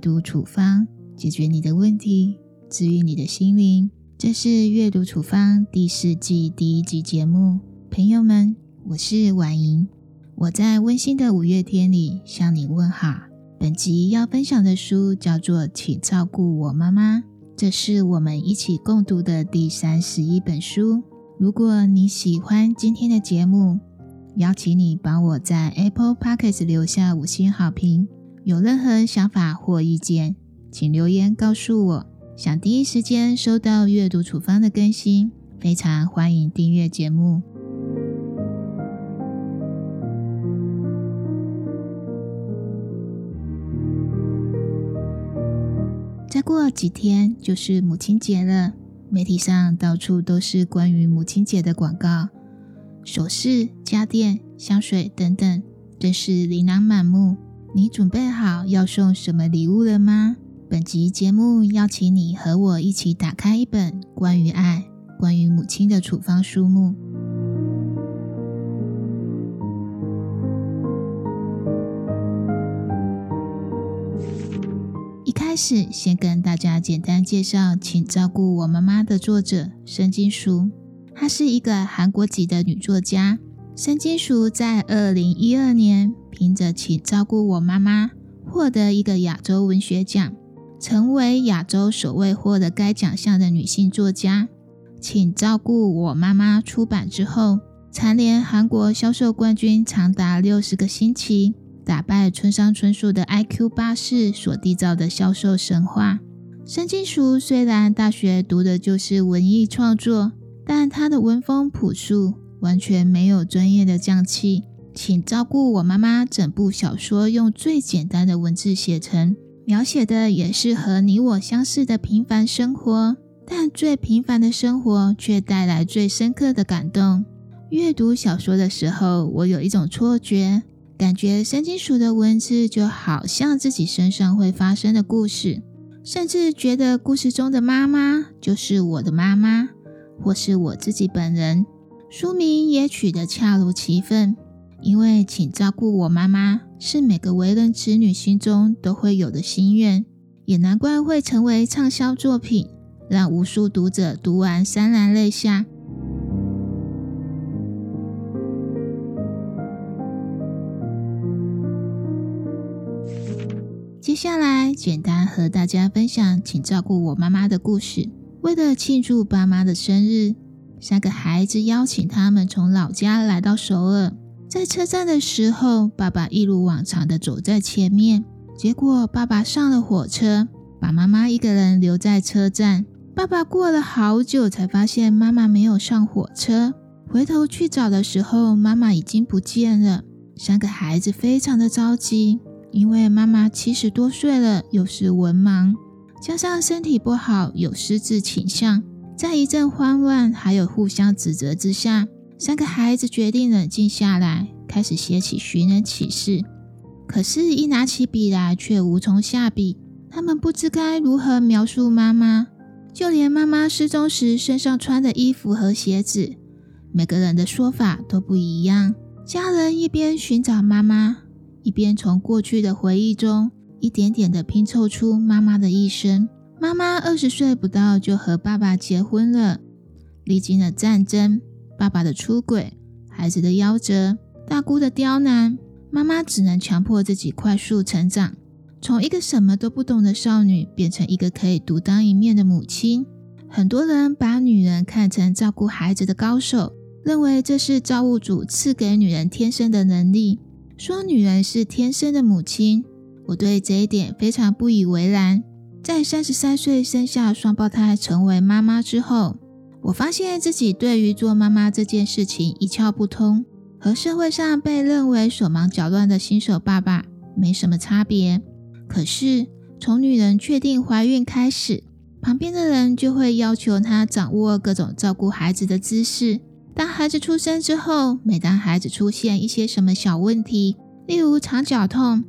读处方，解决你的问题，治愈你的心灵。这是阅读处方第四季第一集节目，朋友们，我是婉莹，我在温馨的五月天里向你问好。本集要分享的书叫做《请照顾我妈妈》，这是我们一起共读的第三十一本书。如果你喜欢今天的节目，邀请你帮我在 Apple Podcast 留下五星好评。有任何想法或意见，请留言告诉我。想第一时间收到阅读处方的更新，非常欢迎订阅节目。再过几天就是母亲节了，媒体上到处都是关于母亲节的广告，首饰、家电、香水等等，真是琳琅满目。你准备好要送什么礼物了吗？本集节目邀请你和我一起打开一本关于爱、关于母亲的处方书目。一开始，先跟大家简单介绍，请照顾我妈妈的作者申金淑。她是一个韩国籍的女作家。申金淑在二零一二年。凭着《请照顾我妈妈》获得一个亚洲文学奖，成为亚洲首位获得该奖项的女性作家。《请照顾我妈妈》出版之后，蝉联韩国销售冠军长达六十个星期，打败村上春树的《I.Q. 巴士》所缔造的销售神话。申金淑虽然大学读的就是文艺创作，但她的文风朴素，完全没有专业的匠气。请照顾我妈妈。整部小说用最简单的文字写成，描写的也是和你我相似的平凡生活，但最平凡的生活却带来最深刻的感动。阅读小说的时候，我有一种错觉，感觉申金属的文字就好像自己身上会发生的故事，甚至觉得故事中的妈妈就是我的妈妈，或是我自己本人。书名也取得恰如其分。因为请照顾我妈妈是每个为人子女心中都会有的心愿，也难怪会成为畅销作品，让无数读者读完潸然泪下。接下来，简单和大家分享请照顾我妈妈的故事。为了庆祝爸妈的生日，三个孩子邀请他们从老家来到首尔。在车站的时候，爸爸一如往常的走在前面。结果，爸爸上了火车，把妈妈一个人留在车站。爸爸过了好久才发现妈妈没有上火车，回头去找的时候，妈妈已经不见了。三个孩子非常的着急，因为妈妈七十多岁了，又是文盲，加上身体不好，有失智倾向。在一阵慌乱还有互相指责之下。三个孩子决定冷静下来，开始写起寻人启事。可是，一拿起笔来，却无从下笔。他们不知该如何描述妈妈，就连妈妈失踪时身上穿的衣服和鞋子，每个人的说法都不一样。家人一边寻找妈妈，一边从过去的回忆中一点点的拼凑出妈妈的一生。妈妈二十岁不到就和爸爸结婚了，历经了战争。爸爸的出轨，孩子的夭折，大姑的刁难，妈妈只能强迫自己快速成长，从一个什么都不懂的少女变成一个可以独当一面的母亲。很多人把女人看成照顾孩子的高手，认为这是造物主赐给女人天生的能力，说女人是天生的母亲。我对这一点非常不以为然。在三十三岁生下双胞胎成为妈妈之后。我发现自己对于做妈妈这件事情一窍不通，和社会上被认为手忙脚乱的新手爸爸没什么差别。可是从女人确定怀孕开始，旁边的人就会要求她掌握各种照顾孩子的姿势。当孩子出生之后，每当孩子出现一些什么小问题，例如肠绞痛，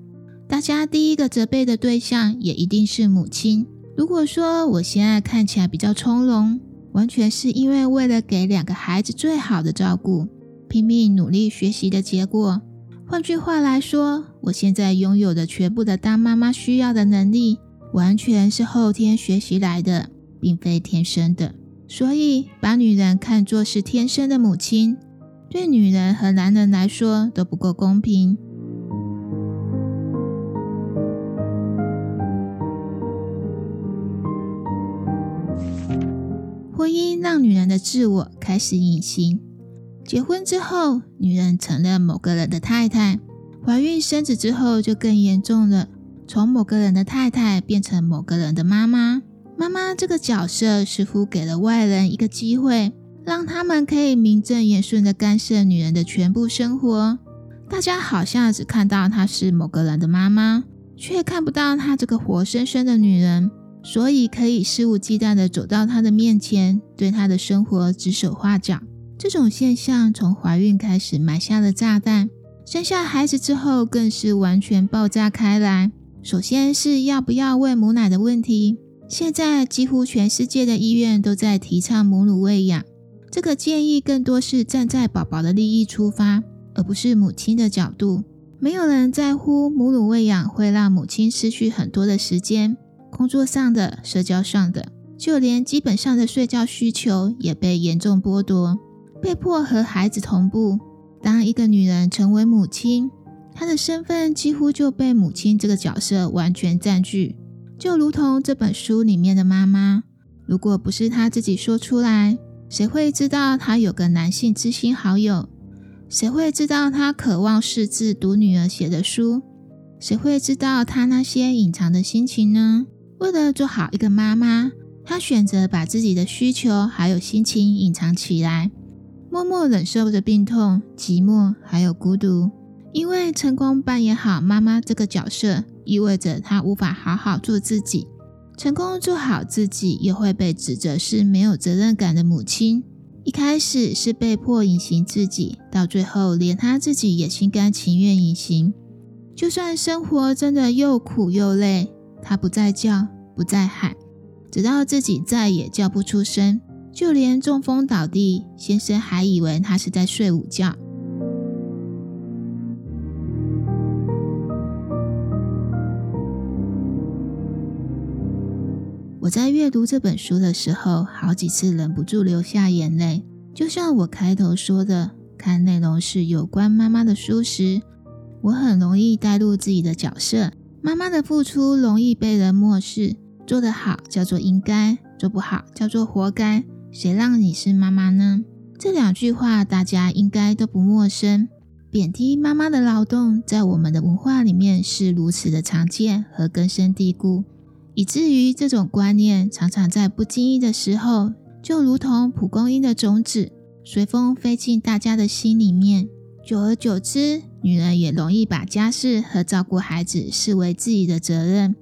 大家第一个责备的对象也一定是母亲。如果说我现在看起来比较从容，完全是因为为了给两个孩子最好的照顾，拼命努力学习的结果。换句话来说，我现在拥有的全部的当妈妈需要的能力，完全是后天学习来的，并非天生的。所以，把女人看作是天生的母亲，对女人和男人来说都不够公平。让女人的自我开始隐形。结婚之后，女人承认某个人的太太；怀孕生子之后，就更严重了，从某个人的太太变成某个人的妈妈。妈妈这个角色似乎给了外人一个机会，让他们可以名正言顺地干涉女人的全部生活。大家好像只看到她是某个人的妈妈，却看不到她这个活生生的女人。所以可以肆无忌惮地走到他的面前，对他的生活指手画脚。这种现象从怀孕开始埋下了炸弹，生下孩子之后更是完全爆炸开来。首先是要不要喂母奶的问题，现在几乎全世界的医院都在提倡母乳喂养。这个建议更多是站在宝宝的利益出发，而不是母亲的角度。没有人在乎母乳喂养会让母亲失去很多的时间。工作上的、社交上的，就连基本上的睡觉需求也被严重剥夺，被迫和孩子同步。当一个女人成为母亲，她的身份几乎就被母亲这个角色完全占据。就如同这本书里面的妈妈，如果不是她自己说出来，谁会知道她有个男性知心好友？谁会知道她渴望识字读女儿写的书？谁会知道她那些隐藏的心情呢？为了做好一个妈妈，她选择把自己的需求还有心情隐藏起来，默默忍受着病痛、寂寞还有孤独。因为成功扮演好妈妈这个角色，意味着她无法好好做自己。成功做好自己，又会被指责是没有责任感的母亲。一开始是被迫隐形自己，到最后连她自己也心甘情愿隐形。就算生活真的又苦又累。他不再叫，不再喊，直到自己再也叫不出声。就连中风倒地，先生还以为他是在睡午觉。我在阅读这本书的时候，好几次忍不住流下眼泪。就像我开头说的，看内容是有关妈妈的书时，我很容易带入自己的角色。妈妈的付出容易被人漠视，做得好叫做应该，做不好叫做活该。谁让你是妈妈呢？这两句话大家应该都不陌生。贬低妈妈的劳动，在我们的文化里面是如此的常见和根深蒂固，以至于这种观念常常在不经意的时候，就如同蒲公英的种子，随风飞进大家的心里面。久而久之，女人也容易把家事和照顾孩子视为自己的责任，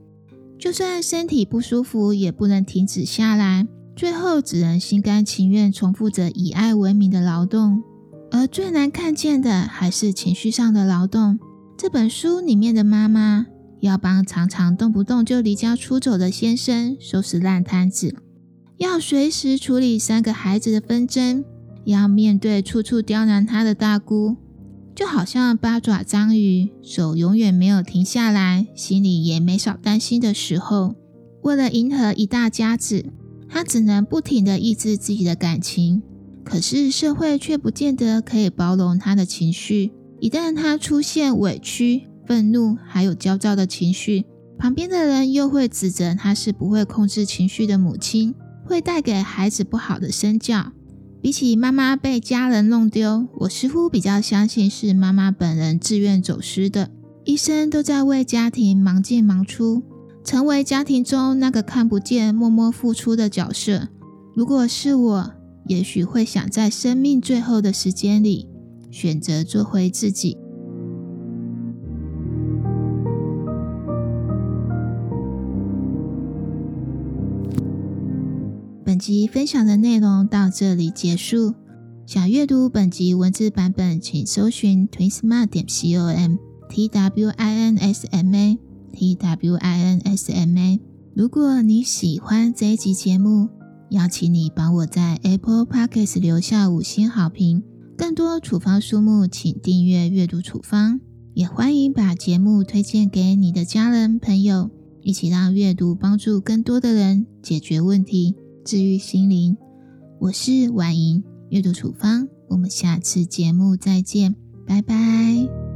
就算身体不舒服，也不能停止下来。最后，只能心甘情愿重复着以爱为名的劳动。而最难看见的，还是情绪上的劳动。这本书里面的妈妈要帮常常动不动就离家出走的先生收拾烂摊子，要随时处理三个孩子的纷争，要面对处处刁难他的大姑。就好像八爪章鱼，手永远没有停下来，心里也没少担心的时候。为了迎合一大家子，他只能不停地抑制自己的感情。可是社会却不见得可以包容他的情绪。一旦他出现委屈、愤怒，还有焦躁的情绪，旁边的人又会指责他是不会控制情绪的母亲，会带给孩子不好的身教。比起妈妈被家人弄丢，我似乎比较相信是妈妈本人自愿走失的。一生都在为家庭忙进忙出，成为家庭中那个看不见、默默付出的角色。如果是我，也许会想在生命最后的时间里，选择做回自己。本集分享的内容到这里结束。想阅读本集文字版本，请搜寻 twinsma 点 com t w i n s m a t w i n s m a。如果你喜欢这一集节目，邀请你帮我在 Apple Podcast 留下五星好评。更多处方书目，请订阅阅读处方。也欢迎把节目推荐给你的家人朋友，一起让阅读帮助更多的人解决问题、治愈心灵。我是婉莹，阅读处方，我们下次节目再见，拜拜。